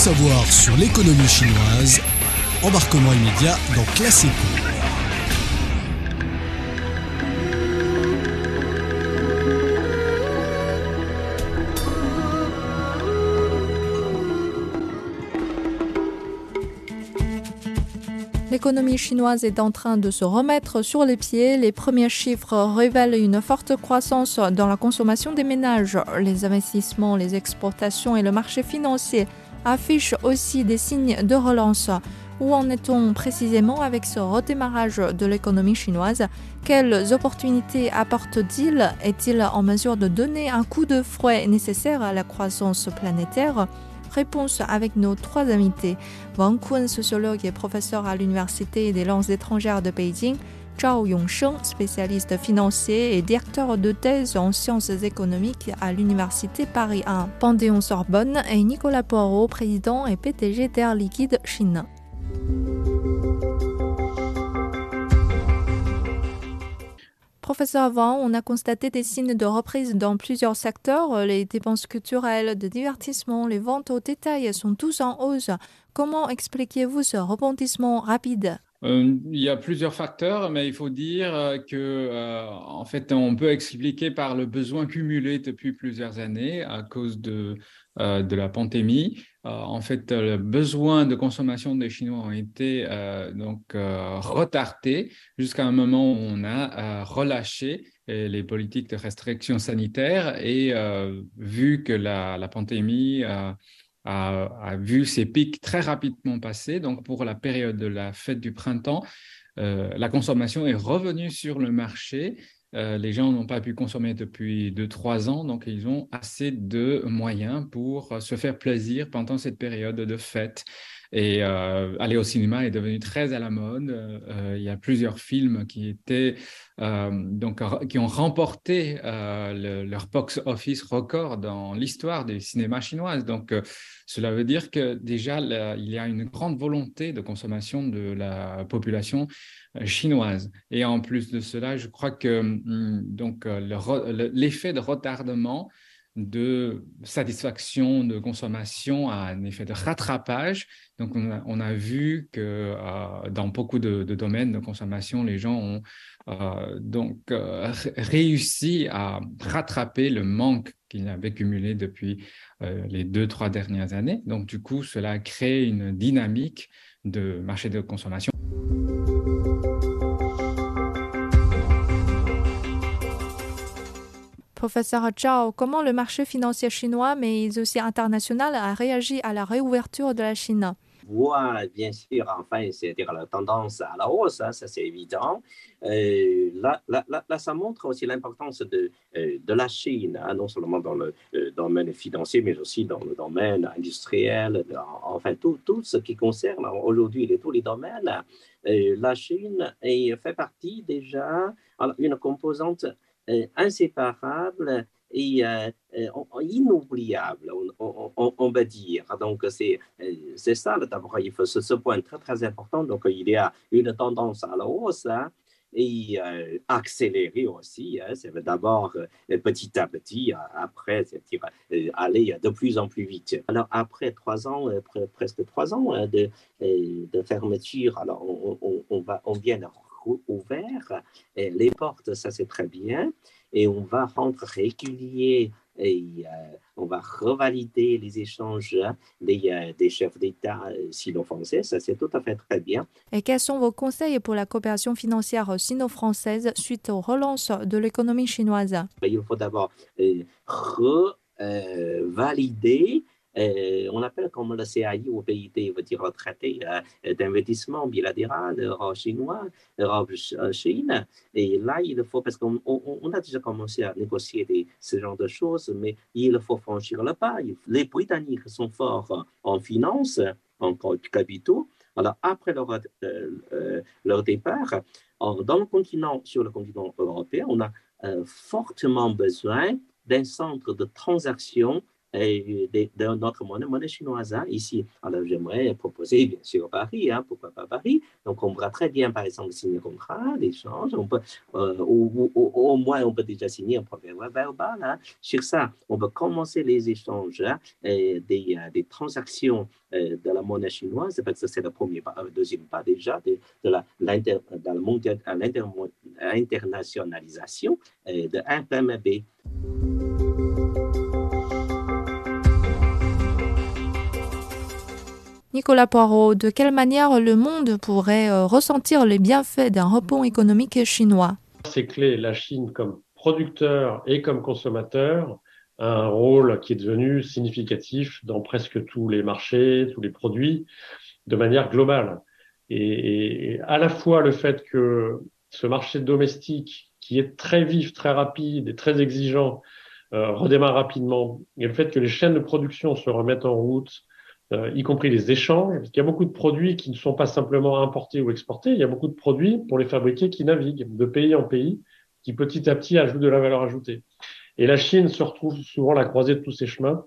savoir sur l'économie chinoise. Embarquement immédiat dans Classe L'économie chinoise est en train de se remettre sur les pieds. Les premiers chiffres révèlent une forte croissance dans la consommation des ménages. Les investissements, les exportations et le marché financier affichent aussi des signes de relance. Où en est-on précisément avec ce redémarrage de l'économie chinoise? Quelles opportunités apporte-t-il? Est-il en mesure de donner un coup de fouet nécessaire à la croissance planétaire? Réponse avec nos trois invités. Wang Kun, sociologue et professeur à l'Université des langues étrangères de Beijing. Zhao Yongsheng, spécialiste financier et directeur de thèse en sciences économiques à l'Université Paris 1, Panthéon-Sorbonne, et Nicolas Poirot, président et PTG d'Air Liquide Chine. Professeur Van, on a constaté des signes de reprise dans plusieurs secteurs. Les dépenses culturelles, de divertissement, les ventes au détail sont tous en hausse. Comment expliquez-vous ce rebondissement rapide? Euh, il y a plusieurs facteurs, mais il faut dire euh, que, euh, en fait, on peut expliquer par le besoin cumulé depuis plusieurs années à cause de, de la pandémie. en fait, le besoin de consommation des Chinois ont été donc retardés jusqu'à un moment où on a relâché les politiques de restriction sanitaire et vu que la, la pandémie a, vu ses pics très rapidement passer. Donc, pour la période de la fête du printemps, euh, la consommation est revenue sur le marché. Euh, les gens n'ont pas pu consommer depuis 2-3 ans, donc ils ont assez de moyens pour se faire plaisir pendant cette période de fête. Et euh, aller au cinéma est devenu très à la mode. Euh, il y a plusieurs films qui étaient euh, donc qui ont remporté leur box office record dans l'histoire du cinéma chinois. Donc cela veut dire que déjà il y a une grande volonté de consommation de la population chinoise. Et en plus de cela, je crois que hum, donc l'effet de retardement de satisfaction de consommation a un effet de rattrapage. Donc, on a, vu que euh, dans beaucoup de, domaines de consommation, les gens ont euh, donc euh, réussi à rattraper le manque qu'ils avaient cumulé depuis les deux, trois dernières années. Donc, du coup, cela crée une dynamique de marché de consommation. Professeur Zhao, comment le marché financier chinois, mais aussi international, a réagi à la réouverture de la Chine? Voit bien sûr, enfin, c'est-à-dire la tendance à la hausse, hein, ça c'est évident. Euh, là, là, là, ça montre aussi l'importance de, euh, de la Chine, hein, non seulement dans le euh, domaine financier, mais aussi dans le domaine industriel, enfin tout, tout ce qui concerne aujourd'hui tous les domaines. la Chine fait partie déjà, une composante inséparable et euh, euh, inoubliable, on, va dire. Donc, c'est ça, d'abord, il faut ce, point très, très important. Donc, il y a une tendance à la hausse hein, et accélérer aussi. Hein. c'est d'abord petit à petit, après, c'est-à-dire aller de plus en plus vite. Alors, après trois ans, presque trois ans hein, de, de fermeture, alors on, on, va, on vient ouvert. Les portes, ça c'est très bien. Et on va rendre régulier et euh, on va revalider les échanges des, euh, des chefs d'État euh, sino-français. Ça, c'est tout à fait très bien. Et quels sont vos conseils pour la coopération financière sino-française suite aux relances de l'économie chinoise? Il faut d'abord revalider on appelle comme le CAI au PIT, veut dire traité euh, d'investissement bilatéral Europe-Chinois, Europe-Chine. Et là, il faut, parce qu'on on, a déjà commencé à négocier des, ce genre de choses, mais il faut franchir le pas. Les Britanniques sont forts en finance, en capitaux. Alors, après leur, euh, leur départ, dans le continent, sur le continent européen, on a fortement besoin d'un centre de transaction de, notre monnaie, monnaie chinoise hein, ici. Alors, j'aimerais proposer, bien sûr, Paris, hein, pourquoi pas Paris? Donc, on pourra très bien, par exemple, signer un contrat d'échange, euh, au moins, on peut déjà signer un premier verbal. Hein. Sur ça, on peut commencer les échanges hein, des, euh, des, transactions euh, de la monnaie chinoise, parce que c'est le premier pas, deuxième pas déjà de, de la, l'internationalisation de FMB. Nicolas Poirot, de quelle manière le monde pourrait euh, ressentir les bienfaits d'un rebond économique chinois? C'est clé, la Chine comme producteur et comme consommateur a un rôle qui est devenu significatif dans presque tous les marchés, tous les produits, de manière globale. Et, à la fois le fait que ce marché domestique, qui est très vif, très rapide et très exigeant, euh, redémarre rapidement, et le fait que les chaînes de production se remettent en route, euh, y compris les échanges. Il y a beaucoup de produits qui ne sont pas simplement importés ou exportés, il y a beaucoup de produits pour les fabriquer qui naviguent de pays en pays, qui petit à petit ajoutent de la valeur ajoutée. Et la Chine se retrouve souvent à la croisée de tous ces chemins.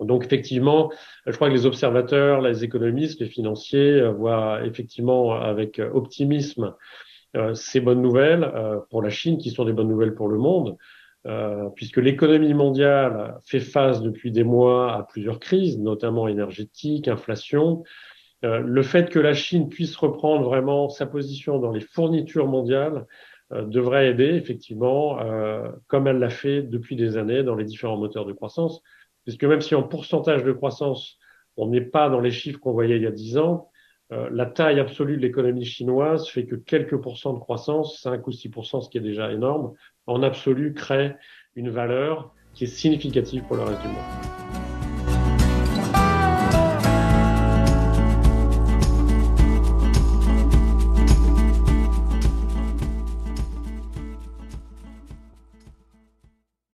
Donc effectivement, je crois que les observateurs, les économistes, les financiers euh, voient effectivement avec optimisme euh, ces bonnes nouvelles pour la Chine qui sont des bonnes nouvelles pour le monde. Euh, puisque l'économie mondiale fait face depuis des mois à plusieurs crises, notamment énergétiques, inflation. Euh, le fait que la Chine puisse reprendre vraiment sa position dans les fournitures mondiales euh, devrait aider, effectivement, comme elle l'a fait depuis des années dans les différents moteurs de croissance, puisque même si en pourcentage de croissance, on n'est pas dans les chiffres qu'on voyait il y a dix ans, la taille absolue de l'économie chinoise fait que quelques pourcents de croissance, 5 ou 6 ce qui est déjà énorme, en absolu crée une valeur qui est significative pour le reste du monde.